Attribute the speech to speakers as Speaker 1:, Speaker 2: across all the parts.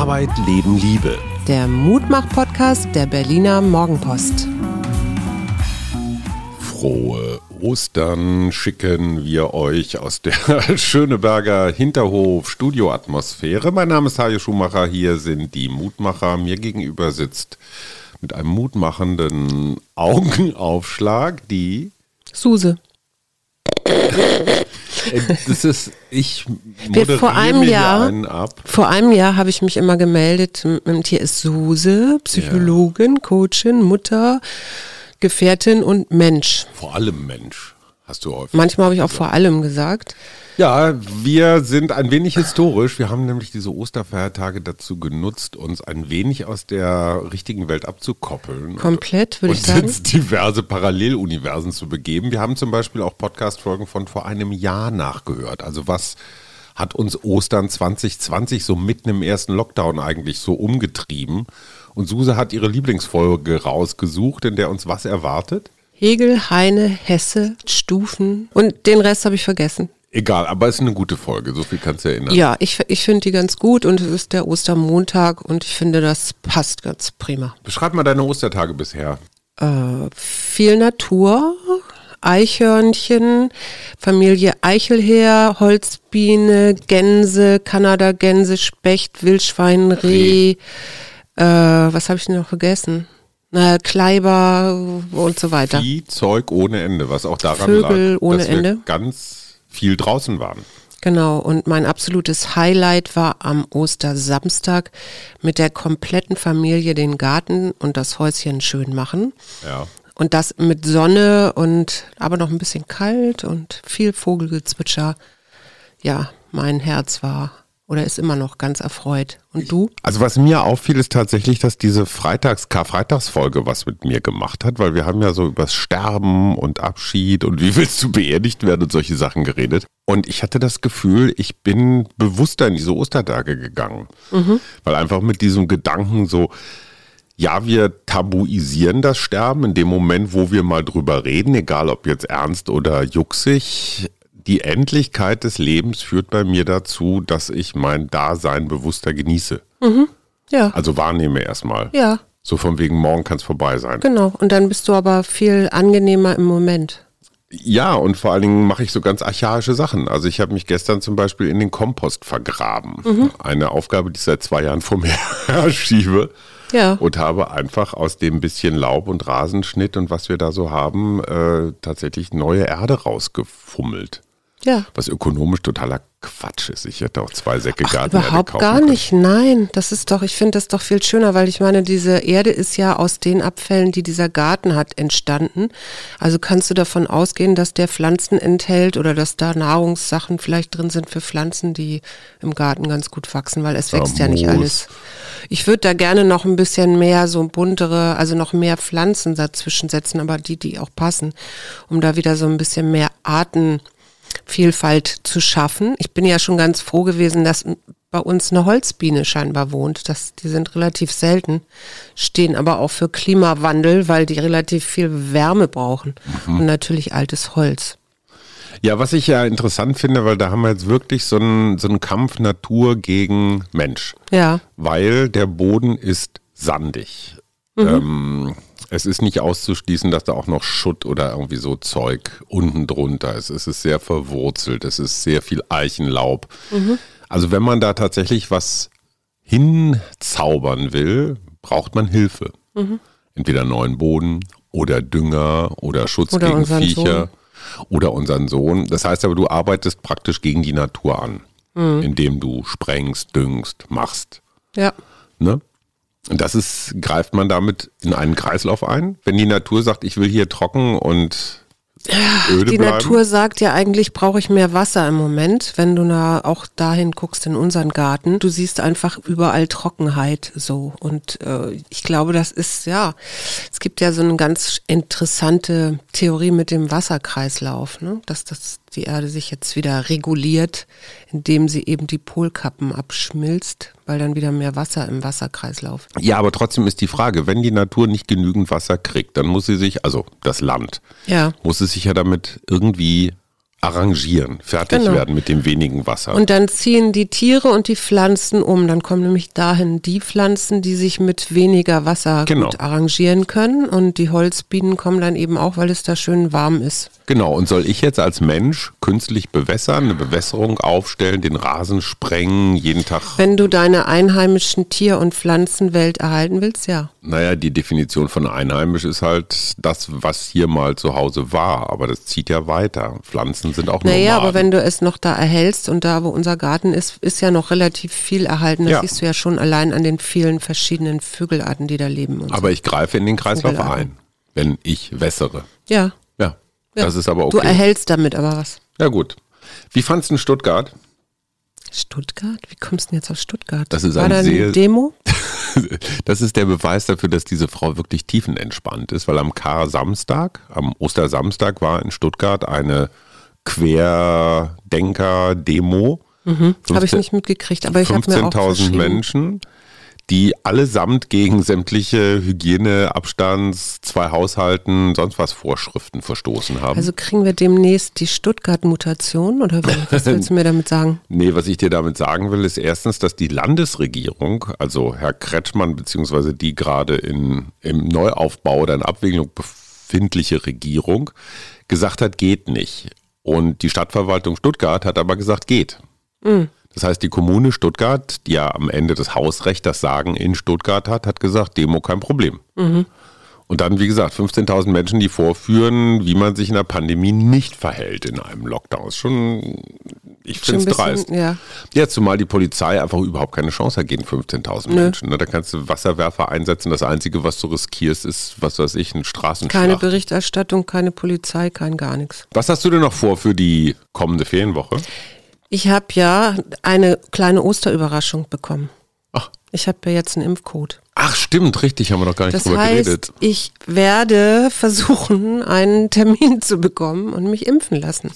Speaker 1: Arbeit, Leben, Liebe.
Speaker 2: Der Mutmach-Podcast der Berliner Morgenpost.
Speaker 1: Frohe Ostern schicken wir euch aus der Schöneberger Hinterhof Studioatmosphäre. Mein Name ist Hajo Schumacher, hier sind die Mutmacher. Mir gegenüber sitzt mit einem mutmachenden Augenaufschlag die
Speaker 2: Suse.
Speaker 1: Äh, Das ist, ich moderiere
Speaker 2: vor einem
Speaker 1: mir
Speaker 2: Jahr-
Speaker 1: einen ab.
Speaker 2: Vor einem Jahr habe ich mich immer gemeldet. Und hier ist Suse, Psychologin, Coachin, Mutter, Gefährtin und Mensch.
Speaker 1: Vor allem Mensch, hast du häufig.
Speaker 2: Manchmal habe ich auch vor allem gesagt.
Speaker 1: Ja, wir sind ein wenig historisch. Wir haben nämlich diese Osterfeiertage dazu genutzt, uns ein wenig aus der richtigen Welt abzukoppeln.
Speaker 2: Komplett, würde
Speaker 1: und
Speaker 2: ich sagen.
Speaker 1: ins diverse Paralleluniversen zu begeben. Wir haben zum Beispiel auch Podcast-Folgen von vor einem Jahr nachgehört. Also was hat uns Ostern 2020 so mitten im ersten Lockdown eigentlich so umgetrieben? Und Suse hat ihre Lieblingsfolge rausgesucht, in der uns was erwartet?
Speaker 2: Hegel, Heine, Hesse, Stufen und den Rest habe ich vergessen.
Speaker 1: Egal, aber es ist eine gute Folge, so viel kannst du erinnern.
Speaker 2: Ja, ich, ich finde die ganz gut und es ist der Ostermontag und ich finde, das passt ganz prima.
Speaker 1: Beschreib mal deine Ostertage bisher.
Speaker 2: Äh, viel Natur, Eichhörnchen, Familie Eichelheer, Holzbiene, Gänse, Kanada-Gänse, Specht, Wildschwein, Reh, äh, was habe ich denn noch vergessen? Na, Kleiber und so weiter.
Speaker 1: Vieh, Zeug ohne Ende, was auch daran
Speaker 2: Vögel
Speaker 1: lag,
Speaker 2: ohne
Speaker 1: dass wir
Speaker 2: Ende.
Speaker 1: ganz viel draußen waren.
Speaker 2: Genau, und mein absolutes Highlight war am Ostersamstag mit der kompletten Familie den Garten und das Häuschen schön machen.
Speaker 1: Ja.
Speaker 2: Und das mit Sonne und aber noch ein bisschen kalt und viel Vogelgezwitscher. Ja, mein Herz war oder ist immer noch ganz erfreut. Und du?
Speaker 1: Also was mir auffiel, ist tatsächlich, dass diese Freitags Karfreitagsfolge was mit mir gemacht hat, weil wir haben ja so übers Sterben und Abschied und wie willst du beerdigt werden und solche Sachen geredet. Und ich hatte das Gefühl, ich bin bewusster in diese Ostertage gegangen, weil einfach mit diesem Gedanken so, ja, wir tabuisieren das Sterben in dem Moment, wo wir mal drüber reden, egal ob jetzt ernst oder jucksig. Die Endlichkeit des Lebens führt bei mir dazu, dass ich mein Dasein bewusster genieße.
Speaker 2: Ja,
Speaker 1: Also wahrnehme erstmal.
Speaker 2: ja,
Speaker 1: So von wegen, morgen kann es vorbei sein.
Speaker 2: genau. Und dann bist du aber viel angenehmer im Moment.
Speaker 1: Ja, und vor allen Dingen mache ich so ganz archaische Sachen. Also ich habe mich gestern zum Beispiel in den Kompost vergraben. Eine Aufgabe, die ich seit zwei Jahren vor mir herschiebe.
Speaker 2: Ja.
Speaker 1: Und habe einfach aus dem bisschen Laub und Rasenschnitt und was wir da so haben, äh, tatsächlich neue Erde rausgefummelt.
Speaker 2: Ja.
Speaker 1: Was ökonomisch totaler Quatsch ist. Ich hätte auch zwei Säcke
Speaker 2: Ach,
Speaker 1: Gartenerde
Speaker 2: überhaupt gar
Speaker 1: können.
Speaker 2: nicht. Nein, das ist doch, ich finde das doch viel schöner, weil ich meine, diese Erde ist ja aus den Abfällen, die dieser Garten hat, entstanden. Also kannst du davon ausgehen, dass der Pflanzen enthält oder dass da Nahrungssachen vielleicht drin sind für Pflanzen, die im Garten ganz gut wachsen, weil es wächst ja, nicht
Speaker 1: Moos.
Speaker 2: alles. Ich würde da gerne noch ein bisschen mehr so buntere, also noch mehr Pflanzen dazwischen setzen, aber die, die auch passen, um da wieder so ein bisschen mehr Arten Vielfalt zu schaffen. Ich bin ja schon ganz froh gewesen, dass bei uns eine Holzbiene scheinbar wohnt. Das, die sind relativ selten, stehen aber auch für Klimawandel, weil die relativ viel Wärme brauchen und natürlich altes Holz.
Speaker 1: Ja, was ich ja interessant finde, weil da haben wir jetzt wirklich so einen, so einen Kampf Natur gegen Mensch.
Speaker 2: Ja,
Speaker 1: Weil der Boden ist sandig. Ähm, es ist nicht auszuschließen, dass da auch noch Schutt oder irgendwie so Zeug unten drunter ist. Es ist sehr verwurzelt, es ist sehr viel Eichenlaub. Also wenn man da tatsächlich was hinzaubern will, braucht man Hilfe. Entweder neuen Boden oder Dünger oder Schutz
Speaker 2: Oder
Speaker 1: gegen Viecher oder unseren Sohn. Das heißt aber, du arbeitest praktisch gegen die Natur an, indem du sprengst, düngst, machst.
Speaker 2: ja.
Speaker 1: Ne? Und das ist, greift man damit in einen Kreislauf ein? Wenn die Natur sagt, ich will hier trocken und öde
Speaker 2: Die
Speaker 1: bleiben?
Speaker 2: Natur sagt ja eigentlich, brauche ich mehr Wasser im Moment. Wenn du na, auch dahin guckst in unseren Garten, du siehst einfach überall Trockenheit so. Und äh, ich glaube, das ist, ja, es gibt ja so eine ganz interessante Theorie mit dem Wasserkreislauf, ne? dass das die Erde sich jetzt wieder reguliert, indem sie eben die Polkappen abschmilzt, weil dann wieder mehr Wasser im Wasserkreislauf.
Speaker 1: Ja, aber trotzdem ist die Frage, wenn die Natur nicht genügend Wasser kriegt, dann muss sie sich, also das Land,
Speaker 2: Ja.
Speaker 1: muss es sich ja damit irgendwie arrangieren, fertig
Speaker 2: Genau.
Speaker 1: werden mit dem wenigen Wasser.
Speaker 2: Und dann ziehen die Tiere und die Pflanzen um. Dann kommen nämlich dahin die Pflanzen, die sich mit weniger Wasser
Speaker 1: Genau.
Speaker 2: gut arrangieren können. Und die Holzbienen kommen dann eben auch, weil es da schön warm ist.
Speaker 1: Genau, und soll ich jetzt als Mensch künstlich bewässern, eine Bewässerung aufstellen, den Rasen sprengen, jeden Tag?
Speaker 2: Wenn du deine einheimischen Tier- und Pflanzenwelt erhalten willst, ja.
Speaker 1: Naja, die Definition von einheimisch ist halt das, was hier mal zu Hause war, aber das zieht ja weiter. Pflanzen sind auch
Speaker 2: Naja,
Speaker 1: Nomaden.
Speaker 2: aber wenn du es noch da erhältst und da, wo unser Garten ist, ist ja noch relativ viel erhalten. Das
Speaker 1: Ja.
Speaker 2: siehst du ja schon allein an den vielen verschiedenen Vögelarten, die da leben. Und so.
Speaker 1: Aber ich greife in den Kreislauf
Speaker 2: Vogelarten.
Speaker 1: ein, wenn ich wässere.
Speaker 2: ja,
Speaker 1: Ja, das ist aber
Speaker 2: Du
Speaker 1: okay.
Speaker 2: erhältst damit aber was.
Speaker 1: Ja gut. Wie fandst du in Stuttgart?
Speaker 2: Stuttgart? Wie kommst du denn jetzt aus Stuttgart?
Speaker 1: Das ist
Speaker 2: War
Speaker 1: ein
Speaker 2: da eine Demo?
Speaker 1: Das ist der Beweis dafür, dass diese Frau wirklich tiefenentspannt ist, weil am Kar-Samstag, am Ostersamstag war in Stuttgart eine Querdenker-Demo.
Speaker 2: Habe ich nicht mitgekriegt, aber ich habe mir auch
Speaker 1: 15.000
Speaker 2: verschrieben.
Speaker 1: Menschen, die allesamt gegen sämtliche Hygiene, Abstands, zwei Haushalten, sonst was Vorschriften verstoßen haben.
Speaker 2: Also kriegen wir demnächst die Stuttgart-Mutation oder was willst du mir damit sagen?
Speaker 1: Nee, was ich dir damit sagen will, ist erstens, dass die Landesregierung, also Herr Kretschmann, beziehungsweise die gerade in, im Neuaufbau oder in Abwicklung befindliche Regierung, gesagt hat, geht nicht. Und die Stadtverwaltung Stuttgart hat aber gesagt, geht. Das heißt, die Kommune Stuttgart, die ja am Ende das Hausrecht, das Sagen in Stuttgart hat, hat gesagt, Demo kein Problem. Und dann, wie gesagt, 15.000 Menschen, die vorführen, wie man sich in der Pandemie nicht verhält in einem Lockdown. Ist schon, ich finde es dreist.
Speaker 2: ja.
Speaker 1: Ja, zumal die Polizei einfach überhaupt keine Chance hat gegen 15.000 Menschen. Ne? Da kannst du Wasserwerfer einsetzen. Das Einzige, was du riskierst, ist, was weiß ich, ein Straßenschlag.
Speaker 2: Keine Berichterstattung, keine Polizei, kein gar nichts.
Speaker 1: Was hast du denn noch vor für die kommende Ferienwoche?
Speaker 2: Ich habe ja eine kleine Osterüberraschung bekommen.
Speaker 1: Ach.
Speaker 2: Ich habe ja jetzt einen Impfcode.
Speaker 1: Ach, stimmt, richtig, haben wir noch gar nicht
Speaker 2: Das
Speaker 1: drüber
Speaker 2: heißt,
Speaker 1: geredet.
Speaker 2: ich werde versuchen, einen Termin zu bekommen und mich impfen lassen.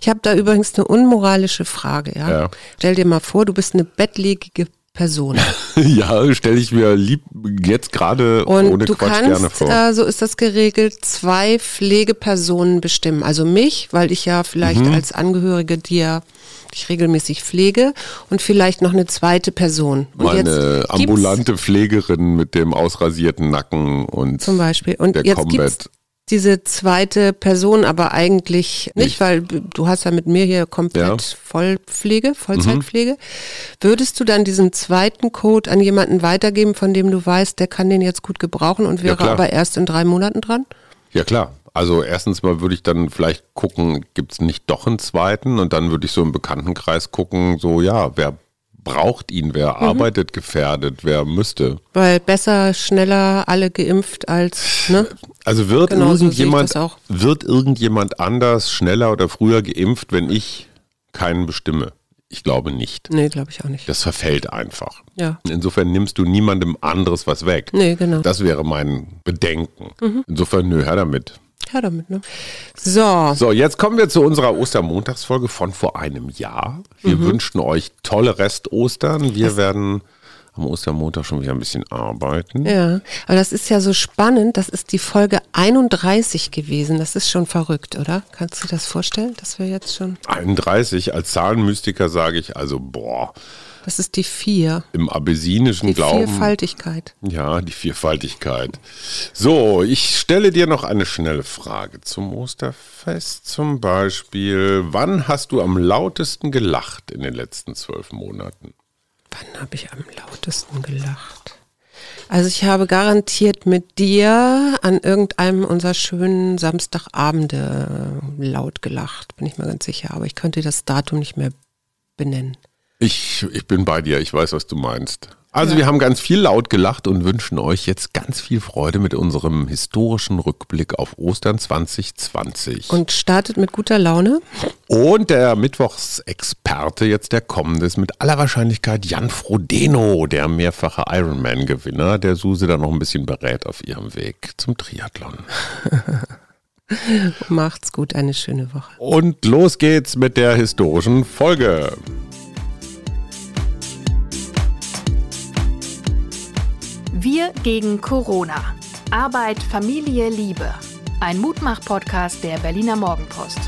Speaker 2: Ich habe da übrigens eine unmoralische Frage. Ja?
Speaker 1: Ja.
Speaker 2: Stell dir mal vor, du bist eine bettlägige Person.
Speaker 1: ja, stelle ich mir lieb jetzt gerade ohne
Speaker 2: du
Speaker 1: Quatsch gerne
Speaker 2: kannst,
Speaker 1: vor.
Speaker 2: äh, so ist das geregelt, zwei Pflegepersonen bestimmen. Also mich, weil ich ja vielleicht
Speaker 1: Mhm.
Speaker 2: als Angehörige dir ich regelmäßig pflege und vielleicht noch eine zweite Person. Und
Speaker 1: Meine ambulante Pflegerin mit dem ausrasierten Nacken und
Speaker 2: Zum Beispiel. Und
Speaker 1: der
Speaker 2: jetzt
Speaker 1: Combat.
Speaker 2: diese zweite Person aber eigentlich nicht,
Speaker 1: Nicht.
Speaker 2: weil du hast ja mit mir hier komplett
Speaker 1: Ja. Mhm.
Speaker 2: Vollpflege, Vollzeitpflege. Würdest du dann diesen zweiten Code an jemanden weitergeben, von dem du weißt, der kann den jetzt gut gebrauchen und wäre
Speaker 1: klar.
Speaker 2: aber erst in drei Monaten dran?
Speaker 1: Ja klar. Also erstens mal würde ich dann vielleicht gucken, gibt es nicht doch einen zweiten und dann würde ich so im Bekanntenkreis gucken, so ja, wer braucht ihn, wer
Speaker 2: Mhm.
Speaker 1: arbeitet gefährdet, wer müsste.
Speaker 2: Weil besser, schneller alle geimpft als, ne?
Speaker 1: Also wird
Speaker 2: Genau, so
Speaker 1: irgendjemand
Speaker 2: auch.
Speaker 1: wird irgendjemand anders schneller oder früher geimpft, wenn ich keinen bestimme? Ich glaube nicht.
Speaker 2: Nee, glaube ich auch nicht.
Speaker 1: Das verfällt einfach.
Speaker 2: Ja.
Speaker 1: Insofern nimmst du niemandem anderes was weg.
Speaker 2: Nee, genau.
Speaker 1: Das wäre mein Bedenken.
Speaker 2: Mhm.
Speaker 1: Insofern, nö, her damit.
Speaker 2: Ja, damit, ne? So.
Speaker 1: So, jetzt kommen wir zu unserer Ostermontagsfolge von vor einem Jahr. Wir
Speaker 2: Mhm.
Speaker 1: wünschen euch tolle Rest-Ostern. Wir werden am Ostermontag schon wieder ein bisschen arbeiten.
Speaker 2: Ja, aber das ist ja so spannend. Das ist die Folge 31 gewesen. Das ist schon verrückt, oder? Kannst du dir das vorstellen, dass wir jetzt schon.
Speaker 1: 31, als Zahlenmystiker sage ich also, boah,
Speaker 2: Das ist die vier.
Speaker 1: im abessinischen
Speaker 2: Die
Speaker 1: Glauben.
Speaker 2: Vielfaltigkeit.
Speaker 1: Ja, die Vierfaltigkeit. So, ich stelle dir noch eine schnelle Frage zum Osterfest. Zum Beispiel, wann hast du am lautesten gelacht in den letzten zwölf Monaten?
Speaker 2: Wann habe ich am lautesten gelacht? Also ich habe garantiert mit dir an irgendeinem unserer schönen Samstagabende laut gelacht, bin ich mir ganz sicher. Aber ich könnte das Datum nicht mehr benennen.
Speaker 1: Ich, ich bin bei dir, ich weiß, was du meinst. Also
Speaker 2: Ja.
Speaker 1: wir haben ganz viel laut gelacht und wünschen euch jetzt ganz viel Freude mit unserem historischen Rückblick auf Ostern 2020.
Speaker 2: Und startet mit guter Laune.
Speaker 1: Und der Mittwochsexperte, jetzt der kommende, ist mit aller Wahrscheinlichkeit Jan Frodeno, der mehrfache Ironman-Gewinner, der Suse dann noch ein bisschen berät auf ihrem Weg zum Triathlon.
Speaker 2: Macht's gut, eine schöne Woche.
Speaker 1: Und los geht's mit der historischen Folge.
Speaker 3: Wir gegen Corona. Arbeit, Familie, Liebe. Ein Mutmach-Podcast der Berliner Morgenpost.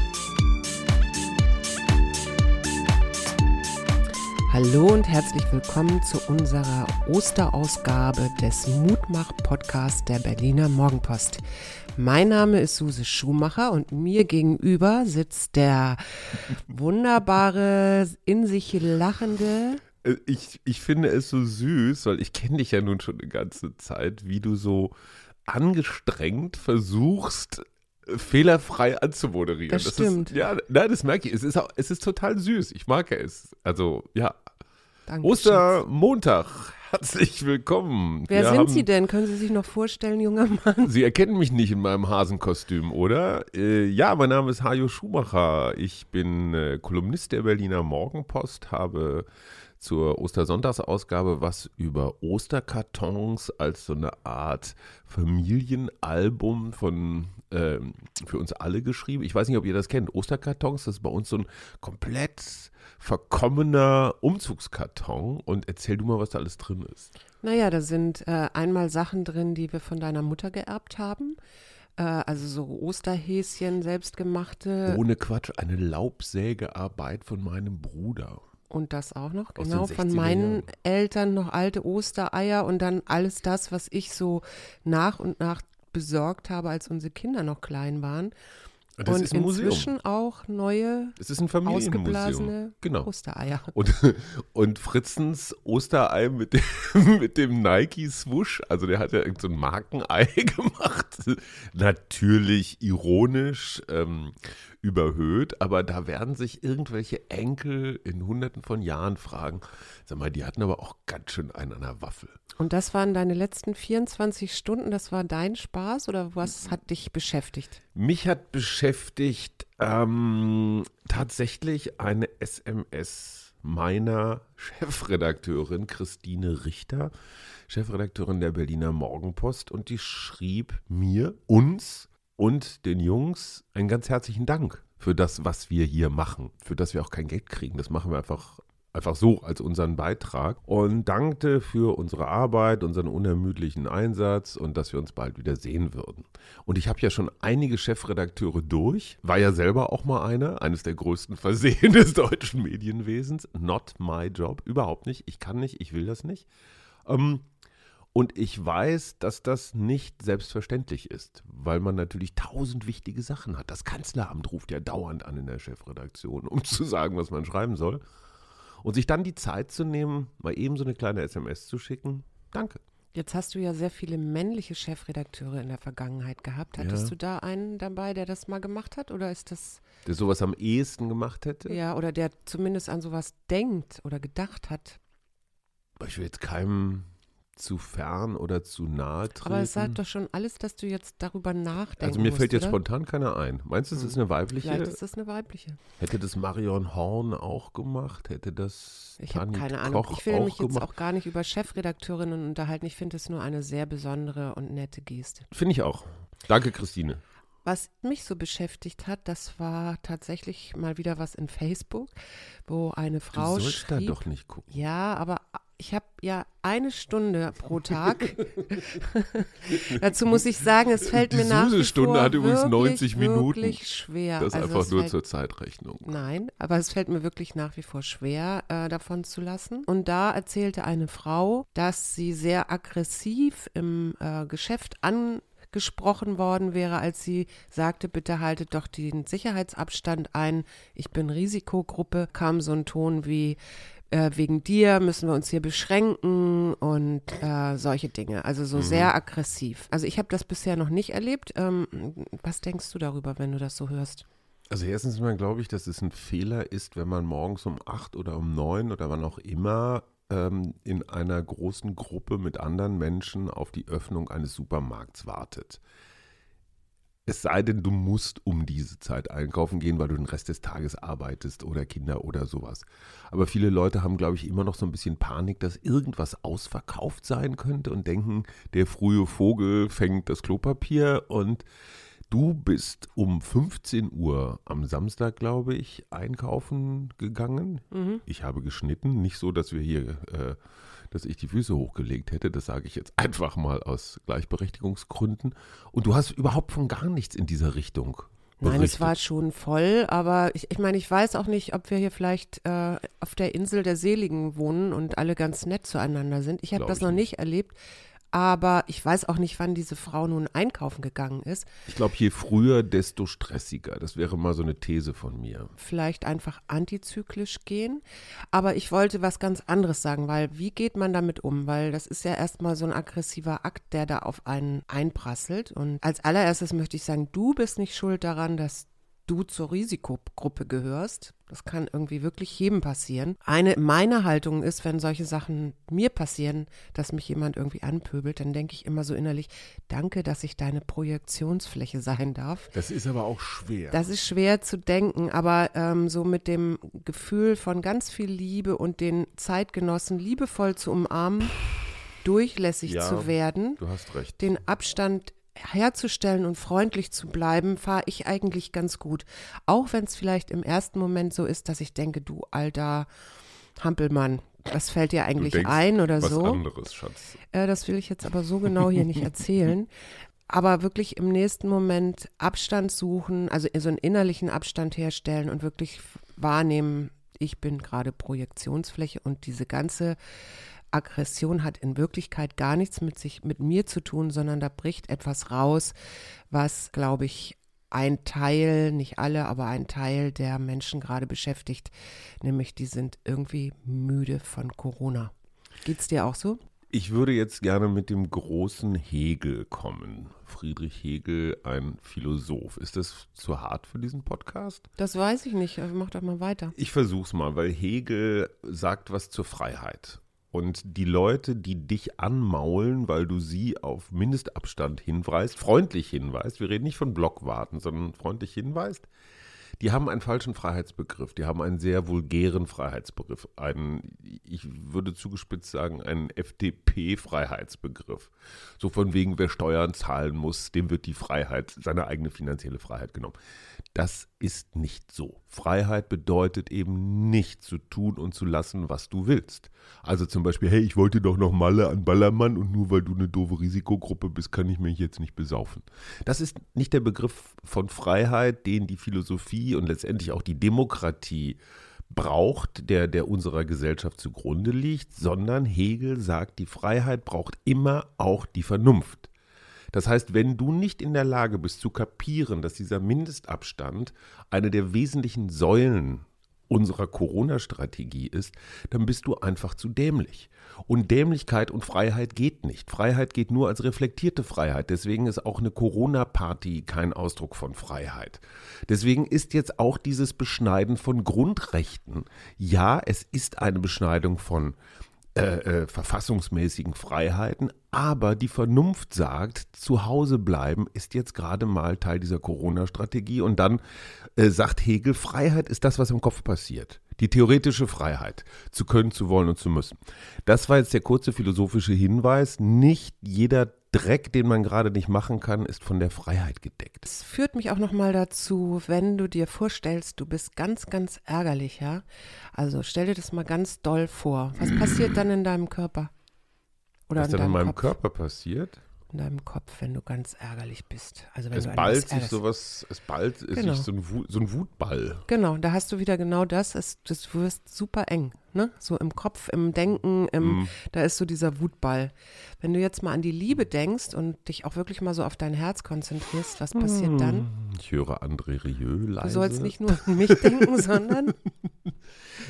Speaker 2: Hallo und herzlich willkommen zu unserer Osterausgabe des Mutmach-Podcasts der Berliner Morgenpost. Mein Name ist Suse Schumacher und mir gegenüber sitzt der wunderbare, in sich lachende
Speaker 1: äh, ich, ich finde es so süß, weil ich kenne dich ja nun schon eine ganze Zeit, wie du so angestrengt versuchst, fehlerfrei anzumoderieren.
Speaker 2: Das, das stimmt.
Speaker 1: Ist, ja, nein, das merke ich. Es ist, auch, es ist total süß. Ich mag es. Also, ja.
Speaker 2: Danke,
Speaker 1: Ostermontag. Herzlich willkommen.
Speaker 2: Wer Wir sind haben, Sie denn? Können Sie sich noch vorstellen, junger Mann?
Speaker 1: Sie erkennen mich nicht in meinem Hasenkostüm, oder? Äh, ja, mein Name ist Hajo Schumacher. Ich bin äh, Kolumnist der Berliner Morgenpost, habe zur Ostersonntagsausgabe was über Osterkartons als so eine Art Familienalbum von ähm, für uns alle geschrieben. Ich weiß nicht, ob ihr das kennt. Osterkartons, das ist bei uns so ein komplett verkommener Umzugskarton. Und erzähl du mal, was da alles drin ist.
Speaker 2: Naja, da sind äh, einmal Sachen drin, die wir von deiner Mutter geerbt haben äh, also so Osterhäschen, selbstgemachte.
Speaker 1: Ohne Quatsch, eine Laubsägearbeit von meinem Bruder.
Speaker 2: Und das auch noch, Aus genau, von meinen Jahren. Eltern noch alte Ostereier und dann alles das, was ich so nach und nach besorgt habe, als unsere Kinder noch klein waren.
Speaker 1: Das
Speaker 2: und
Speaker 1: ist ein
Speaker 2: inzwischen
Speaker 1: Museum.
Speaker 2: auch neue
Speaker 1: es ist ein ausgeblasene
Speaker 2: genau. Ostereier.
Speaker 1: Und, und Fritzens Osterei mit dem, mit dem Nike Swoosh, also der hat ja so ein Markenei gemacht. Natürlich ironisch, ähm, überhöht, aber da werden sich irgendwelche Enkel in hunderten von Jahren fragen, sag mal, die hatten aber auch ganz schön einen an der Waffel.
Speaker 2: Und das waren deine letzten 24 Stunden, das war dein Spaß oder was hat dich beschäftigt?
Speaker 1: Mich hat beschäftigt ähm, tatsächlich eine SMS meiner Chefredakteurin Christine Richter, Chefredakteurin der Berliner Morgenpost, und die schrieb mir, uns, und den Jungs einen ganz herzlichen Dank für das, was wir hier machen, für das wir auch kein Geld kriegen. Das machen wir einfach einfach so als unseren Beitrag und dankte für unsere Arbeit, unseren unermüdlichen Einsatz und dass wir uns bald wieder sehen würden. Und ich habe ja schon einige Chefredakteure durch, war ja selber auch mal einer, eines der größten Versehen des deutschen Medienwesens. Not my job, überhaupt nicht. Ich kann nicht, ich will das nicht. Ähm, und ich weiß, dass das nicht selbstverständlich ist, weil man natürlich tausend wichtige Sachen hat. Das Kanzleramt ruft ja dauernd an in der Chefredaktion, um zu sagen, was man schreiben soll. Und sich dann die Zeit zu nehmen, mal eben so eine kleine SMS zu schicken, danke.
Speaker 2: Jetzt hast du ja sehr viele männliche Chefredakteure in der Vergangenheit gehabt. Hattest ja. du da einen dabei, der das mal gemacht hat? Oder ist das.
Speaker 1: Der sowas am ehesten gemacht hätte?
Speaker 2: Ja, oder der zumindest an sowas denkt oder gedacht hat.
Speaker 1: Ich will jetzt keinem zu fern oder zu nahe treten.
Speaker 2: Aber es sagt doch schon alles, dass du jetzt darüber nachdenkst.
Speaker 1: Also mir
Speaker 2: musst,
Speaker 1: fällt jetzt
Speaker 2: oder?
Speaker 1: spontan keiner ein. Meinst du, es ist hm. eine weibliche?
Speaker 2: Vielleicht ist es eine weibliche.
Speaker 1: Hätte das Marion Horn auch gemacht? Hätte das
Speaker 2: Ich habe keine Ahnung. ich will mich gemacht? jetzt auch gar nicht über Chefredakteurinnen unterhalten. Ich finde es nur eine sehr besondere und nette Geste.
Speaker 1: Finde ich auch. Danke, Christine.
Speaker 2: Was mich so beschäftigt hat, das war tatsächlich mal wieder was in Facebook, wo eine Frau
Speaker 1: du sollst
Speaker 2: schrieb,
Speaker 1: da doch nicht gucken.
Speaker 2: Ja, aber ich habe ja eine Stunde pro Tag. Dazu muss ich sagen, es fällt
Speaker 1: Die
Speaker 2: mir nach wie
Speaker 1: Stunde hat übrigens
Speaker 2: wirklich,
Speaker 1: 90 Minuten.
Speaker 2: Wirklich schwer.
Speaker 1: Das ist
Speaker 2: also
Speaker 1: einfach nur
Speaker 2: fällt,
Speaker 1: zur Zeitrechnung.
Speaker 2: Nein, aber es fällt mir wirklich nach wie vor schwer, äh, davon zu lassen. Und da erzählte eine Frau, dass sie sehr aggressiv im äh, Geschäft an gesprochen worden wäre, als sie sagte, bitte haltet doch den Sicherheitsabstand ein, ich bin Risikogruppe, kam so ein Ton wie, äh, wegen dir müssen wir uns hier beschränken und äh, solche Dinge. Also so mhm. sehr aggressiv. Also ich habe das bisher noch nicht erlebt. Ähm, was denkst du darüber, wenn du das so hörst?
Speaker 1: Also erstens mal glaube ich, dass es ein Fehler ist, wenn man morgens um acht oder um neun oder wann auch immer ähm, in einer großen Gruppe mit anderen Menschen auf die Öffnung eines Supermarkts wartet. Es sei denn, du musst um diese Zeit einkaufen gehen, weil du den Rest des Tages arbeitest oder Kinder oder sowas. Aber viele Leute haben, glaube ich, immer noch so ein bisschen Panik, dass irgendwas ausverkauft sein könnte und denken, der frühe Vogel fängt das Klopapier und du bist um 15 Uhr am Samstag, glaube ich, einkaufen gegangen. Mhm. Ich habe geschnitten, nicht so, dass wir hier äh, dass ich die Füße hochgelegt hätte. Das sage ich jetzt einfach mal aus Gleichberechtigungsgründen. Und du hast überhaupt von gar nichts in dieser Richtung
Speaker 2: Nein, es war schon voll, aber ich, ich meine, ich weiß auch nicht, ob wir hier vielleicht äh, auf der Insel der Seligen wohnen und alle ganz nett zueinander sind. Ich habe das noch nicht erlebt. Aber ich weiß auch nicht, wann diese Frau nun einkaufen gegangen ist.
Speaker 1: Ich glaube, je früher, desto stressiger. Das wäre mal so eine These von mir.
Speaker 2: Vielleicht einfach antizyklisch gehen. Aber ich wollte was ganz anderes sagen, weil wie geht man damit um? Weil das ist ja erstmal so ein aggressiver Akt, der da auf einen einprasselt. Und als allererstes möchte ich sagen, du bist nicht schuld daran, dass du zur Risikogruppe gehörst. Das kann irgendwie wirklich jedem passieren. Eine meiner Haltungen ist, wenn solche Sachen mir passieren, dass mich jemand irgendwie anpöbelt, dann denke ich immer so innerlich, danke, dass ich deine Projektionsfläche sein darf.
Speaker 1: Das ist aber auch schwer.
Speaker 2: Das ist schwer zu denken, aber ähm, so mit dem Gefühl von ganz viel Liebe und den Zeitgenossen liebevoll zu umarmen, durchlässig
Speaker 1: Ja,
Speaker 2: zu werden,
Speaker 1: Du hast recht.
Speaker 2: den Abstand herzustellen und freundlich zu bleiben, fahre ich eigentlich ganz gut. Auch wenn es vielleicht im ersten Moment so ist, dass ich denke, du alter Hampelmann, was fällt dir eigentlich
Speaker 1: denkst
Speaker 2: ein oder
Speaker 1: was
Speaker 2: so?
Speaker 1: anderes, Schatz.
Speaker 2: Äh, das will ich jetzt aber so genau hier nicht erzählen. Aber wirklich im nächsten Moment Abstand suchen, also so einen innerlichen Abstand herstellen und wirklich wahrnehmen, ich bin gerade Projektionsfläche und diese ganze Aggression hat in Wirklichkeit gar nichts mit sich, mit mir zu tun, sondern da bricht etwas raus, was, glaube ich, ein Teil, nicht alle, aber ein Teil der Menschen gerade beschäftigt, nämlich die sind irgendwie müde von Corona. Geht's dir auch so?
Speaker 1: Ich würde jetzt gerne mit dem großen Hegel kommen. Friedrich Hegel, ein Philosoph. Ist das zu hart für diesen Podcast?
Speaker 2: Das weiß ich nicht. aber Mach doch mal weiter.
Speaker 1: Ich versuch's mal, weil Hegel sagt was zur Freiheit. Und die Leute, die dich anmaulen, weil du sie auf Mindestabstand hinweist, freundlich hinweist, wir reden nicht von Blockwarten, sondern freundlich hinweist, die haben einen falschen Freiheitsbegriff. Die haben einen sehr vulgären Freiheitsbegriff. Einen, ich würde zugespitzt sagen, einen FDP-Freiheitsbegriff. So von wegen, wer Steuern zahlen muss, dem wird die Freiheit, seine eigene finanzielle Freiheit genommen. Das ist nicht so. Freiheit bedeutet eben nicht zu tun und zu lassen, was du willst. Also zum Beispiel, hey, ich wollte doch noch Malle an Ballermann und nur weil du eine doofe Risikogruppe bist, kann ich mich jetzt nicht besaufen. Das ist nicht der Begriff von Freiheit, den die Philosophie und letztendlich auch die Demokratie braucht, der, der unserer Gesellschaft zugrunde liegt, sondern Hegel sagt, die Freiheit braucht immer auch die Vernunft. Das heißt, wenn du nicht in der Lage bist zu kapieren, dass dieser Mindestabstand eine der wesentlichen Säulen unserer Corona-Strategie ist, dann bist du einfach zu dämlich. Und Dämlichkeit und Freiheit geht nicht. Freiheit geht nur als reflektierte Freiheit. Deswegen ist auch eine Corona-Party kein Ausdruck von Freiheit. Deswegen ist jetzt auch dieses Beschneiden von Grundrechten, ja, es ist eine Beschneidung von äh, äh, verfassungsmäßigen Freiheiten, aber die Vernunft sagt, zu Hause bleiben ist jetzt gerade mal Teil dieser Corona-Strategie und dann äh, sagt Hegel, Freiheit ist das, was im Kopf passiert. Die theoretische Freiheit, zu können, zu wollen und zu müssen. Das war jetzt der kurze philosophische Hinweis. Nicht jeder Dreck, den man gerade nicht machen kann, ist von der Freiheit gedeckt.
Speaker 2: Das führt mich auch nochmal dazu, wenn du dir vorstellst, du bist ganz, ganz ärgerlich, ja. Also stell dir das mal ganz doll vor. Was passiert dann in deinem Körper? Oder
Speaker 1: Was
Speaker 2: in
Speaker 1: dann in
Speaker 2: deinem
Speaker 1: meinem
Speaker 2: Kopf?
Speaker 1: Körper passiert,
Speaker 2: In deinem Kopf, wenn du ganz ärgerlich bist. Also wenn
Speaker 1: es
Speaker 2: du
Speaker 1: ballt sich sowas, es ballt
Speaker 2: Genau.
Speaker 1: sich so ein, Wut, so ein Wutball.
Speaker 2: Genau, da hast du wieder genau das. Es, das wirst super eng, ne? So im Kopf, im Denken, im,
Speaker 1: Mhm.
Speaker 2: da ist so dieser Wutball. Wenn du jetzt mal an die Liebe denkst und dich auch wirklich mal so auf dein Herz konzentrierst, was passiert dann?
Speaker 1: Ich höre André Rieu leise.
Speaker 2: Du sollst nicht nur an mich denken, sondern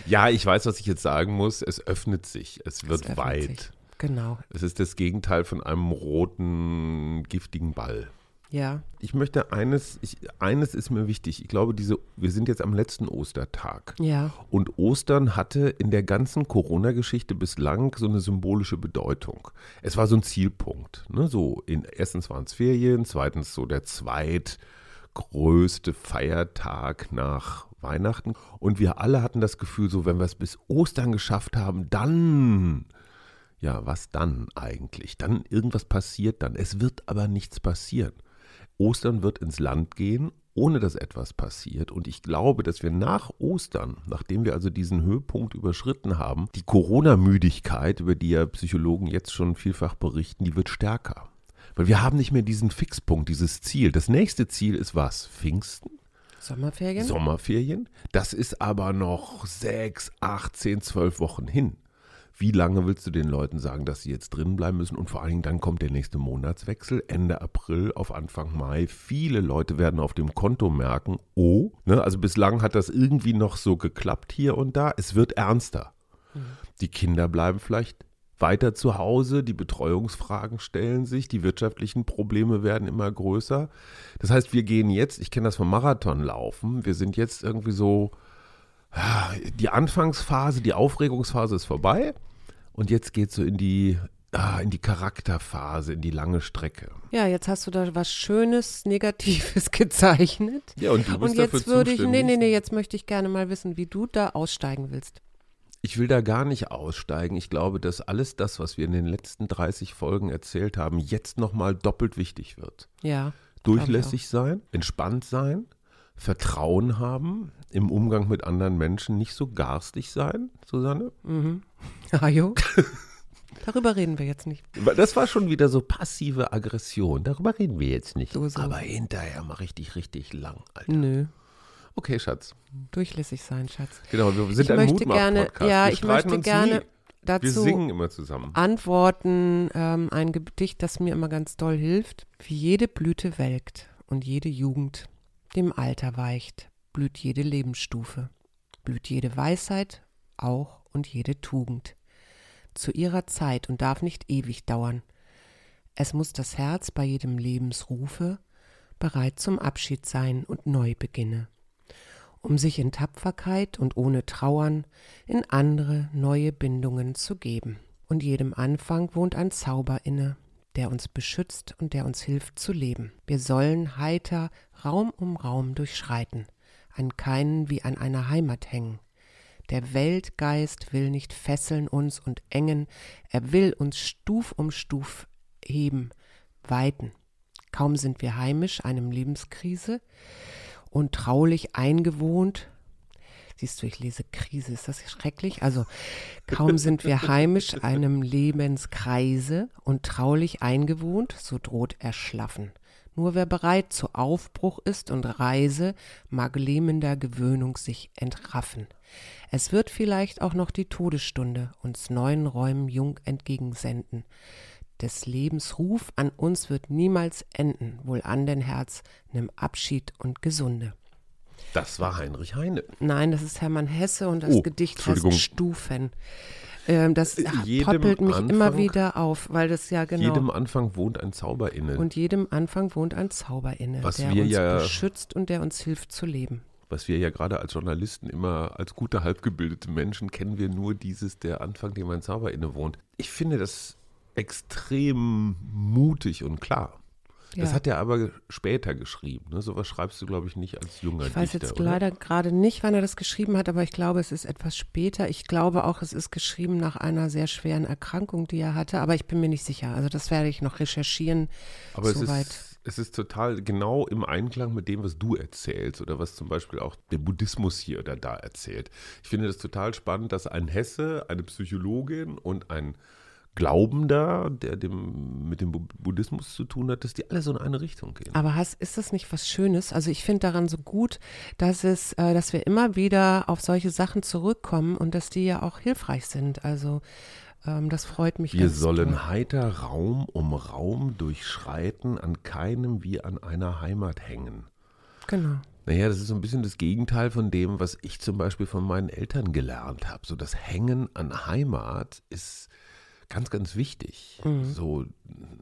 Speaker 1: Ja, ich weiß, was ich jetzt sagen muss. Es öffnet sich. Es wird
Speaker 2: öffnet
Speaker 1: weit.
Speaker 2: sich. Genau,
Speaker 1: Es ist das Gegenteil von einem roten, giftigen Ball.
Speaker 2: ja.
Speaker 1: Ich möchte eines, ich, eines ist mir wichtig. Ich glaube, diese, wir sind jetzt am letzten Ostertag.
Speaker 2: Ja,
Speaker 1: Und Ostern hatte in der ganzen Corona-Geschichte bislang so eine symbolische Bedeutung. Es war so ein Zielpunkt. Ne? So in, erstens waren es Ferien, zweitens so der zweitgrößte Feiertag nach Weihnachten. Und wir alle hatten das Gefühl, so wenn wir es bis Ostern geschafft haben, dann ja, was dann eigentlich? Dann irgendwas passiert dann. Es wird aber nichts passieren. Ostern wird ins Land gehen, ohne dass etwas passiert. Und ich glaube, dass wir nach Ostern, nachdem wir also diesen Höhepunkt überschritten haben, die Corona-Müdigkeit, über die ja Psychologen jetzt schon vielfach berichten, die wird stärker. Weil wir haben nicht mehr diesen Fixpunkt, dieses Ziel. Das nächste Ziel ist was? Pfingsten?
Speaker 2: Sommerferien?
Speaker 1: Sommerferien. Das ist aber noch sechs, acht, zehn, zwölf Wochen hin. Wie lange willst du den Leuten sagen, dass sie jetzt drin bleiben müssen? Und vor allen Dingen, dann kommt der nächste Monatswechsel, Ende April auf Anfang Mai. Viele Leute werden auf dem Konto merken, oh, ne, also bislang hat das irgendwie noch so geklappt hier und da. Es wird ernster. Mhm. Die Kinder bleiben vielleicht weiter zu Hause, die Betreuungsfragen stellen sich, die wirtschaftlichen Probleme werden immer größer. Das heißt, wir gehen jetzt, ich kenne das vom Marathonlaufen, wir sind jetzt irgendwie so, die Anfangsphase, die Aufregungsphase ist vorbei und jetzt geht es so in die, ah, in die Charakterphase, in die lange Strecke.
Speaker 2: Ja, jetzt hast du da was Schönes, Negatives gezeichnet.
Speaker 1: Ja, und du bist
Speaker 2: Und jetzt
Speaker 1: dafür
Speaker 2: würde ich, nee, nee, nee, jetzt möchte ich gerne mal wissen, wie du da aussteigen willst.
Speaker 1: Ich will da gar nicht aussteigen. Ich glaube, dass alles das, was wir in den letzten 30 Folgen erzählt haben, jetzt nochmal doppelt wichtig wird.
Speaker 2: Ja.
Speaker 1: Durchlässig sein, entspannt sein, Vertrauen haben, im Umgang mit anderen Menschen nicht so garstig sein, Susanne.
Speaker 2: Ajo. Darüber reden wir jetzt nicht.
Speaker 1: Das war schon wieder so passive Aggression. Darüber reden wir jetzt nicht.
Speaker 2: So, so.
Speaker 1: Aber hinterher mal richtig, richtig lang, Alter.
Speaker 2: Nö.
Speaker 1: Okay, Schatz.
Speaker 2: Durchlässig sein, Schatz.
Speaker 1: Genau, wir sind
Speaker 2: Ich
Speaker 1: ein
Speaker 2: möchte gerne, ja,
Speaker 1: wir
Speaker 2: ich möchte gerne
Speaker 1: nie. Wir
Speaker 2: dazu
Speaker 1: singen immer zusammen.
Speaker 2: antworten, ähm, ein Gedicht, das mir immer ganz doll hilft. Wie jede Blüte welkt und jede Jugend dem Alter weicht, blüht jede Lebensstufe, blüht jede Weisheit auch und jede Tugend. Zu ihrer Zeit und darf nicht ewig dauern. Es muss das Herz bei jedem Lebensrufe bereit zum Abschied sein und neu beginne, um sich in Tapferkeit und ohne Trauern in andere neue Bindungen zu geben. Und jedem Anfang wohnt ein Zauber inne, der uns beschützt und der uns hilft zu leben. Wir sollen heiter Raum um Raum durchschreiten, an keinen wie an einer Heimat hängen. Der Weltgeist will nicht fesseln uns und engen, er will uns Stuf um Stuf heben, weiten. Kaum sind wir heimisch einem Lebenskrise und traulich eingewohnt. Siehst du, ich lese Krise, ist das schrecklich? Also, kaum sind wir heimisch einem Lebenskreise und traulich eingewohnt, so droht Erschlaffen. Nur wer bereit zu Aufbruch ist und Reise, mag lähmender Gewöhnung sich entraffen. Es wird vielleicht auch noch die Todesstunde uns neuen Räumen jung entgegensenden. Des Lebens Ruf an uns wird niemals enden, wohl an den Herz, nimm Abschied und Gesunde.
Speaker 1: Das war Heinrich Heine.
Speaker 2: Nein, das ist Hermann Hesse und das
Speaker 1: Oh,
Speaker 2: Gedicht heißt. Stufen. Ähm, das poppelt mich immer
Speaker 1: Anfang-
Speaker 2: wieder auf, weil das ja genau.
Speaker 1: Jedem Anfang wohnt ein Zauber inne.
Speaker 2: und jedem Anfang wohnt ein Zauber inne,
Speaker 1: Was
Speaker 2: der
Speaker 1: wir
Speaker 2: uns
Speaker 1: ja-
Speaker 2: beschützt und der uns hilft zu leben.
Speaker 1: was wir ja gerade als Journalisten immer als gute halbgebildete Menschen kennen wir nur dieses der Anfang, dem ein Zauber innewohnt. Ich finde das extrem mutig und klar. Das
Speaker 2: Ja.
Speaker 1: hat er aber später geschrieben. Ne? Sowas schreibst du, glaube ich, nicht als junger
Speaker 2: Ich weiß
Speaker 1: Dichter,
Speaker 2: jetzt
Speaker 1: oder?
Speaker 2: leider gerade nicht, wann er das geschrieben hat, aber ich glaube, es ist etwas später. Ich glaube auch, es ist geschrieben nach einer sehr schweren Erkrankung, die er hatte, aber ich bin mir nicht sicher. Also das werde ich noch recherchieren.
Speaker 1: Aber es
Speaker 2: Soweit.
Speaker 1: ist, es ist total genau im Einklang mit dem, was du erzählst oder was zum Beispiel auch der Buddhismus hier oder da erzählt. Ich finde das total spannend, dass ein Hesse, eine Psychologin und ein Glaubender, der dem, mit dem Bu- Buddhismus zu tun hat, dass die alle so in eine Richtung gehen.
Speaker 2: Aber hast, ist das nicht was Schönes? Also ich finde daran so gut, dass es, äh, dass wir immer wieder auf solche Sachen zurückkommen und dass die ja auch hilfreich sind. Also ähm, das freut mich.
Speaker 1: Wir sollen
Speaker 2: doll.
Speaker 1: heiter Raum um Raum durchschreiten, an keinem wie an einer Heimat hängen.
Speaker 2: Genau.
Speaker 1: Naja, das ist so ein bisschen das Gegenteil von dem, was ich zum Beispiel von meinen Eltern gelernt habe. So das Hängen an Heimat ist ganz, ganz wichtig. So,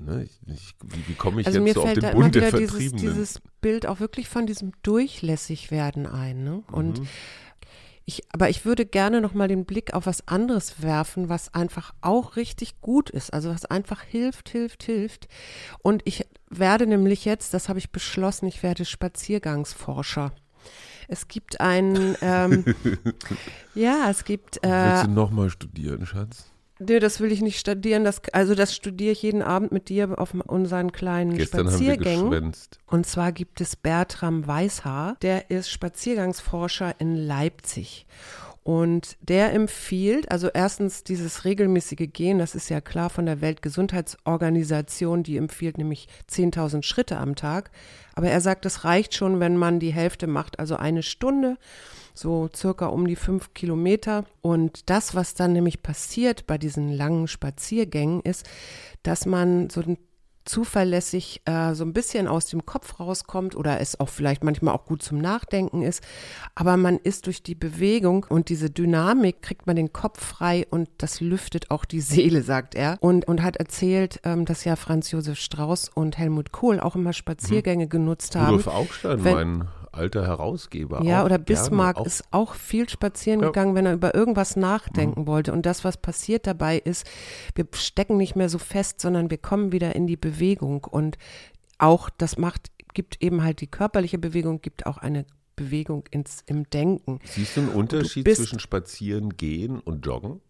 Speaker 1: ne, ich, ich, wie, wie komme ich
Speaker 2: Mhm. Also
Speaker 1: jetzt
Speaker 2: mir
Speaker 1: so auf
Speaker 2: fällt
Speaker 1: den
Speaker 2: da immer
Speaker 1: Bund der
Speaker 2: wieder dieses,
Speaker 1: Vertriebenen?
Speaker 2: dieses Bild auch wirklich von diesem Durchlässigwerden ein. Ne? Und ich, aber ich würde gerne noch mal den Blick auf was anderes werfen, was einfach auch richtig gut ist. Also was einfach hilft, hilft, hilft. Und ich werde nämlich jetzt, das habe ich beschlossen, ich werde Spaziergangsforscher. Es gibt einen, ähm, ja, es gibt äh,
Speaker 1: Willst du nochmal studieren, Schatz?
Speaker 2: Nee, das will ich nicht studieren. Das, also das studiere ich jeden Abend mit dir auf unseren kleinen
Speaker 1: Gestern haben wir
Speaker 2: Spaziergängen.
Speaker 1: geschwänzt.
Speaker 2: Und zwar gibt es Bertram Weishaar, der ist Spaziergangsforscher in Leipzig. Und der empfiehlt, also erstens dieses regelmäßige Gehen, das ist ja klar von der Weltgesundheitsorganisation, die empfiehlt nämlich 10.000 Schritte am Tag. Aber er sagt, es reicht schon, wenn man die Hälfte macht, also eine Stunde, so circa um die fünf Kilometer. Und das, was dann nämlich passiert bei diesen langen Spaziergängen, ist, dass man so ein zuverlässig äh, so ein bisschen aus dem Kopf rauskommt oder es auch vielleicht manchmal auch gut zum Nachdenken ist. Aber man ist durch die Bewegung und diese Dynamik kriegt man den Kopf frei und das lüftet auch die Seele, sagt er. Und, und hat erzählt, ähm, dass ja Franz Josef Strauß und Helmut Kohl auch immer Spaziergänge mhm. genutzt haben.
Speaker 1: Rudolf Augstein, wenn, mein alter Herausgeber.
Speaker 2: Ja, oder Bismarck auch. ist auch viel spazieren ja. gegangen, wenn er über irgendwas nachdenken mhm. wollte. Und das, was passiert dabei ist, wir stecken nicht mehr so fest, sondern wir kommen wieder in die Bewegung. Und auch das macht, gibt eben halt die körperliche Bewegung, gibt auch eine Bewegung ins, im Denken.
Speaker 1: Siehst du einen Unterschied du zwischen Spazieren gehen und Joggen?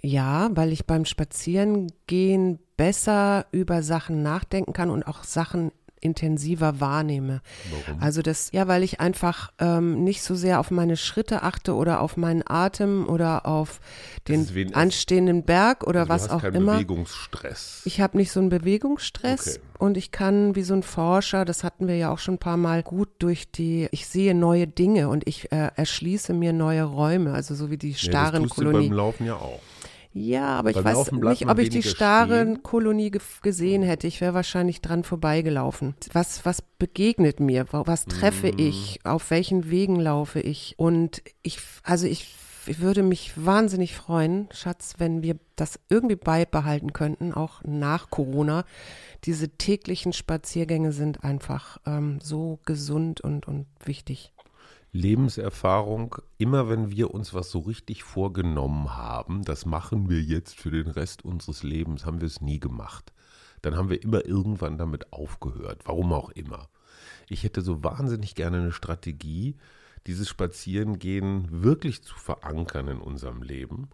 Speaker 2: Ja, weil ich beim Spazierengehen besser über Sachen nachdenken kann und auch Sachen intensiver wahrnehme. Warum? Also das, ja, weil ich einfach ähm, nicht so sehr auf meine Schritte achte oder auf meinen Atem oder auf den anstehenden Berg oder also was auch immer.
Speaker 1: Bewegungsstress.
Speaker 2: Ich habe nicht so einen Bewegungsstress okay. und ich kann wie so ein Forscher, das hatten wir ja auch schon ein paar Mal, gut durch die, ich sehe neue Dinge und ich äh, erschließe mir neue Räume, also so wie die starren ja, das tust Kolonien.
Speaker 1: Du beim Laufen ja auch.
Speaker 2: Ja, aber ich weiß nicht, ob ich die starre Kolonie ge gesehen hätte. Ich wäre wahrscheinlich dran vorbeigelaufen. Was, was begegnet mir? Was treffe mm. ich? Auf welchen Wegen laufe ich? Und ich, also ich, ich würde mich wahnsinnig freuen, Schatz, wenn wir das irgendwie beibehalten könnten, auch nach Corona. Diese täglichen Spaziergänge sind einfach ähm, so gesund und, und wichtig.
Speaker 1: Lebenserfahrung, immer wenn wir uns was so richtig vorgenommen haben, das machen wir jetzt für den Rest unseres Lebens, haben wir es nie gemacht. Dann haben wir immer irgendwann damit aufgehört, warum auch immer. Ich hätte so wahnsinnig gerne eine Strategie, dieses Spazierengehen wirklich zu verankern in unserem Leben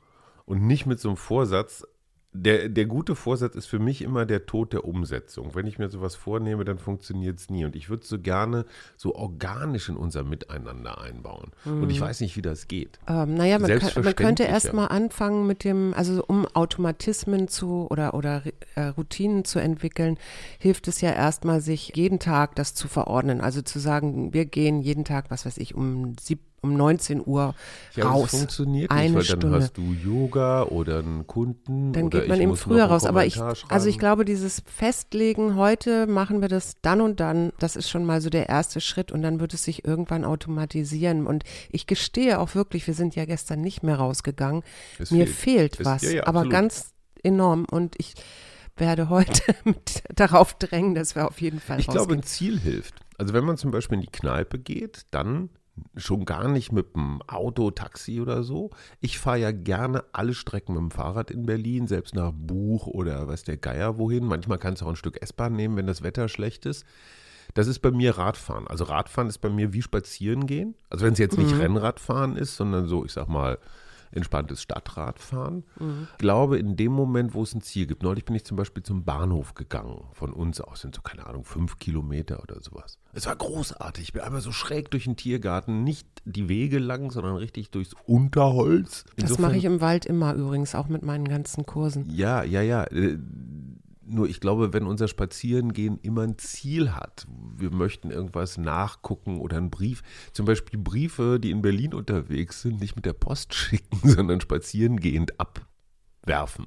Speaker 1: und nicht mit so einem Vorsatz, der, der gute Vorsatz ist für mich immer der Tod der Umsetzung. Wenn ich mir sowas vornehme, dann funktioniert es nie. Und ich würde es so gerne so organisch in unser Miteinander einbauen. Mhm. Und ich mhm. weiß nicht, wie das geht.
Speaker 2: Ähm, naja, man, kann, man könnte erst mal anfangen mit dem, also um Automatismen zu oder, oder äh, Routinen zu entwickeln, hilft es ja erstmal, sich jeden Tag das zu verordnen. Also zu sagen, wir gehen jeden Tag, was weiß ich, um sieb, um 19 Uhr ja, raus.
Speaker 1: Das funktioniert nicht, weil dann Stunde. hast du Yoga oder einen Kunden.
Speaker 2: Dann geht man eben früher raus. Aber ich, also ich glaube, dieses Festlegen, heute machen wir das dann und dann, das ist schon mal so der erste Schritt und dann wird es sich irgendwann automatisieren. Und ich gestehe auch wirklich, wir sind ja gestern nicht mehr rausgegangen. Es Mir fehlt, fehlt was, es, ja, ja, aber ganz enorm. Und ich werde heute darauf drängen, dass wir auf jeden Fall
Speaker 1: Ich glaube, ein Ziel hilft. Also wenn man zum Beispiel in die Kneipe geht, dann schon gar nicht mit dem Auto, Taxi oder so. Ich fahre ja gerne alle Strecken mit dem Fahrrad in Berlin, selbst nach Buch oder weiß der Geier wohin. Manchmal kannst du auch ein Stück S-Bahn nehmen, wenn das Wetter schlecht ist. Das ist bei mir Radfahren. Also Radfahren ist bei mir wie Spazieren gehen. Also wenn es jetzt nicht mhm. Rennradfahren ist, sondern so, ich sag mal, entspanntes Stadtradfahren. Mhm. Ich glaube, in dem Moment, wo es ein Ziel gibt, neulich bin ich zum Beispiel zum Bahnhof gegangen, von uns aus sind so, keine Ahnung, fünf Kilometer oder sowas. Es war großartig. Ich bin einmal so schräg durch den Tiergarten, nicht die Wege lang, sondern richtig durchs Unterholz.
Speaker 2: Insofern, das mache ich im Wald immer übrigens, auch mit meinen ganzen Kursen.
Speaker 1: Ja, ja, ja äh, nur ich glaube, wenn unser Spazierengehen immer ein Ziel hat, wir möchten irgendwas nachgucken oder einen Brief, zum Beispiel Briefe, die in Berlin unterwegs sind, nicht mit der Post schicken, sondern spazierengehend abwerfen.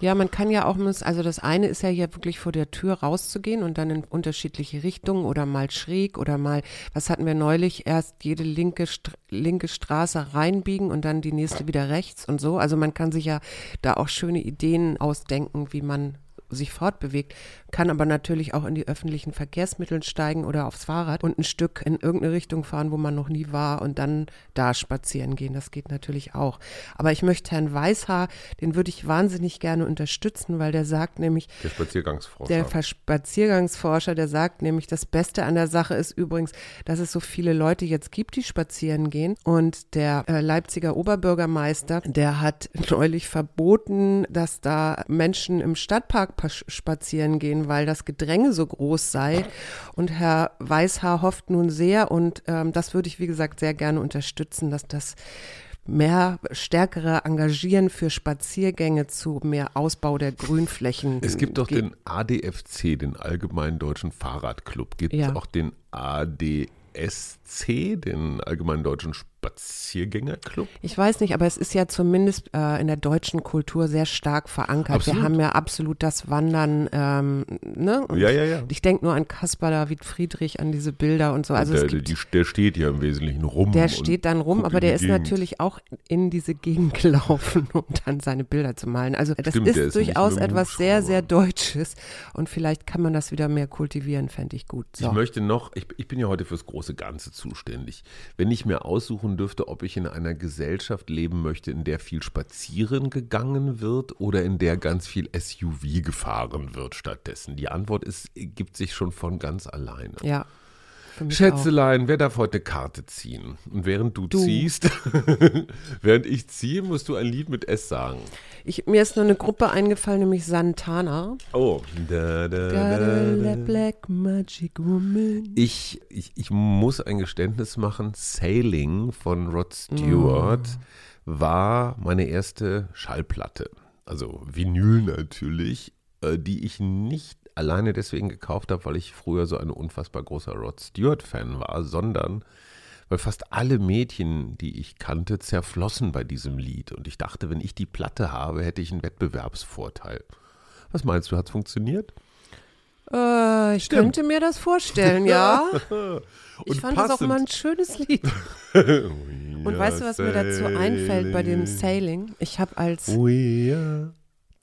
Speaker 2: Ja, man kann ja auch, also das eine ist ja hier wirklich vor der Tür rauszugehen und dann in unterschiedliche Richtungen oder mal schräg oder mal, was hatten wir neulich, erst jede linke, linke Straße reinbiegen und dann die nächste wieder rechts und so. Also man kann sich ja da auch schöne Ideen ausdenken, wie man sich fortbewegt, kann aber natürlich auch in die öffentlichen Verkehrsmittel steigen oder aufs Fahrrad und ein Stück in irgendeine Richtung fahren, wo man noch nie war und dann da spazieren gehen. Das geht natürlich auch. Aber ich möchte Herrn Weißhaar, den würde ich wahnsinnig gerne unterstützen, weil der sagt nämlich,
Speaker 1: der Spaziergangsforscher.
Speaker 2: Der Spaziergangsforscher, der sagt nämlich, das Beste an der Sache ist übrigens, dass es so viele Leute jetzt gibt, die spazieren gehen. Und der äh, Leipziger Oberbürgermeister, der hat neulich verboten, dass da Menschen im Stadtpark spazieren gehen, weil das Gedränge so groß sei. Und Herr Weißhaar hofft nun sehr, und ähm, das würde ich, wie gesagt, sehr gerne unterstützen, dass das mehr stärkere Engagieren für Spaziergänge zu mehr Ausbau der Grünflächen.
Speaker 1: Es gibt doch den ADFC, den Allgemeinen Deutschen Fahrradclub. Gibt es
Speaker 2: Ja.
Speaker 1: auch den ADSC, den Allgemeinen Deutschen Spaziergängerclub?
Speaker 2: Ich weiß nicht, aber es ist ja zumindest äh, in der deutschen Kultur sehr stark verankert.
Speaker 1: Absolut.
Speaker 2: Wir haben ja absolut das Wandern, ähm, ne? Und
Speaker 1: Ja, ja, ja.
Speaker 2: Ich denke nur an Caspar David Friedrich, an diese Bilder und so. Also
Speaker 1: der,
Speaker 2: es gibt,
Speaker 1: die, der steht ja im Wesentlichen rum.
Speaker 2: der
Speaker 1: und
Speaker 2: steht dann rum, aber der ist
Speaker 1: Gegend.
Speaker 2: natürlich auch in diese Gegend gelaufen, um dann seine Bilder zu malen. Also das
Speaker 1: Stimmt, der
Speaker 2: ist
Speaker 1: ist
Speaker 2: durchaus etwas sehr, sehr Deutsches und vielleicht kann man das wieder mehr kultivieren, fände ich gut. So.
Speaker 1: Ich möchte noch, ich, ich bin ja heute fürs große Ganze zuständig. Wenn ich mir aussuchen dürfte, ob ich in einer Gesellschaft leben möchte, in der viel spazieren gegangen wird oder in der ganz viel SUV gefahren wird stattdessen. Die Antwort ist, gibt sich schon von ganz alleine.
Speaker 2: ja. Für mich auch.
Speaker 1: Schätzelein, wer darf heute Karte ziehen? Und während du,
Speaker 2: Du.
Speaker 1: ziehst, während ich ziehe, musst du ein Lied mit S sagen.
Speaker 2: Ich, mir ist nur eine Gruppe eingefallen, nämlich Santana.
Speaker 1: Oh. Da, da, da,
Speaker 2: black magic woman.
Speaker 1: Ich, ich, ich muss ein Geständnis machen. Sailing von Rod Stewart war meine erste Schallplatte. Also Vinyl natürlich, äh, die ich nicht alleine deswegen gekauft habe, weil ich früher so ein unfassbar großer Rod Stewart-Fan war, sondern weil fast alle Mädchen, die ich kannte, zerflossen bei diesem Lied. Und ich dachte, wenn ich die Platte habe, hätte ich einen Wettbewerbsvorteil. Was meinst du, hat es funktioniert?
Speaker 2: Äh, ich
Speaker 1: Stimmt.
Speaker 2: könnte mir das vorstellen, ja. Ich fand das auch
Speaker 1: passend-
Speaker 2: mal ein schönes Lied. Und weißt du, was mir dazu einfällt bei dem Sailing? Ich habe als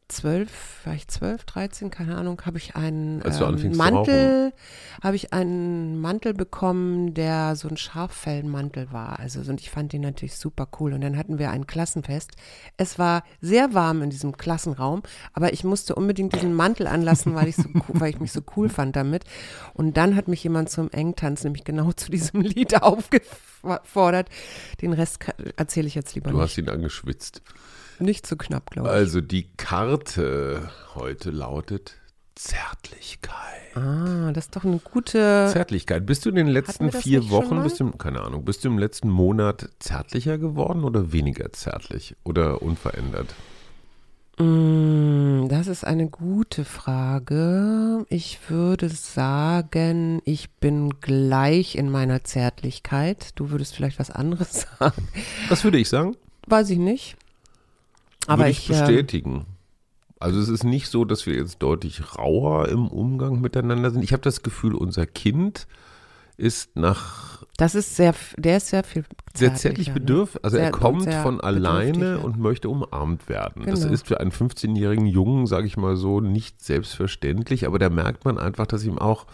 Speaker 2: zwölf, war ich zwölf, dreizehn, keine Ahnung, habe ich einen
Speaker 1: du
Speaker 2: ähm, Mantel, habe ich einen Mantel bekommen, der so ein Schaffellmantel war. Also und ich fand den natürlich super cool. Und dann hatten wir ein Klassenfest. Es war sehr warm in diesem Klassenraum, aber ich musste unbedingt diesen Mantel anlassen, weil ich so, weil ich mich so cool fand damit. Und dann hat mich jemand zum Engtanz, nämlich genau zu diesem Lied aufgefordert. Den Rest erzähle ich jetzt lieber
Speaker 1: Du
Speaker 2: nicht.
Speaker 1: hast ihn angeschwitzt.
Speaker 2: Nicht zu knapp, glaube ich.
Speaker 1: Also die Karte heute lautet Zärtlichkeit.
Speaker 2: Ah, das ist doch eine gute.
Speaker 1: Zärtlichkeit. Bist du in den letzten vier Wochen, bist du, keine Ahnung, bist du im letzten Monat zärtlicher geworden oder weniger zärtlich oder unverändert?
Speaker 2: Mm, Das ist eine gute Frage. Ich würde sagen, ich bin gleich in meiner Zärtlichkeit. Du würdest vielleicht was anderes sagen.
Speaker 1: Was würde ich sagen?
Speaker 2: Weiß ich nicht. Aber
Speaker 1: würde
Speaker 2: ich,
Speaker 1: ich
Speaker 2: äh,
Speaker 1: bestätigen. Also es ist nicht so, dass wir jetzt deutlich rauer im Umgang miteinander sind. Ich habe das Gefühl, unser Kind ist nach
Speaker 2: das ist sehr, der ist sehr viel
Speaker 1: sehr zärtlich
Speaker 2: ne?
Speaker 1: bedürftig. Also er
Speaker 2: Sehr- und
Speaker 1: kommt von alleine
Speaker 2: ja.
Speaker 1: und möchte umarmt werden. Das
Speaker 2: Genau.
Speaker 1: ist für einen 15-jährigen Jungen, sage ich mal so, nicht selbstverständlich. Aber da merkt man einfach, dass ihm auch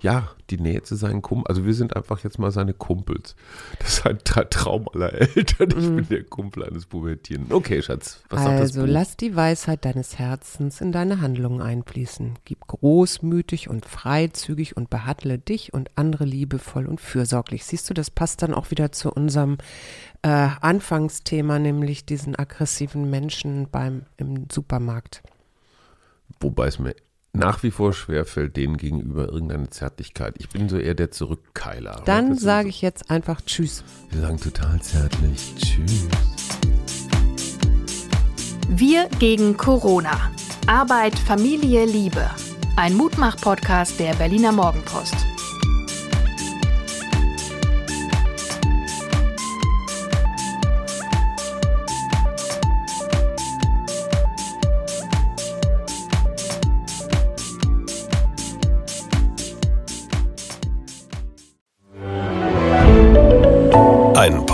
Speaker 1: ja, die Nähe zu seinen Kumpels. Also wir sind einfach jetzt mal seine Kumpels. Das ist ein Tra Traum aller Eltern. Ich bin der Kumpel eines Pubertierenden. Okay, Schatz, was sagt das.
Speaker 2: Also lass die Weisheit deines Herzens in deine Handlungen einfließen. Gib großmütig und freizügig und behandle dich und andere liebevoll und fürsorglich. Siehst du, das passt dann auch wieder zu unserem äh, Anfangsthema, nämlich diesen aggressiven Menschen beim im Supermarkt.
Speaker 1: Wobei es mir nach wie vor schwerfällt, denen gegenüber irgendeine Zärtlichkeit. Ich bin so eher der Zurückkeiler.
Speaker 2: Dann sage
Speaker 1: so-
Speaker 2: ich jetzt einfach Tschüss.
Speaker 1: Wir sagen total zärtlich. Tschüss.
Speaker 3: Wir gegen Corona. Arbeit, Familie, Liebe. Ein Mutmach-Podcast der Berliner Morgenpost.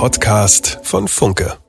Speaker 4: Podcast von Funke.